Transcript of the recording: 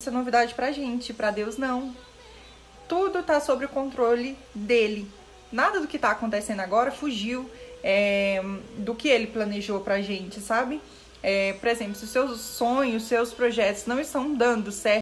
Isso é novidade pra gente, pra Deus não. Tudo tá sob o controle dele. Nada do que tá acontecendo agora fugiu é, do que ele planejou pra gente, sabe? É, por exemplo, se os seus sonhos, seus projetos não estão dando certo,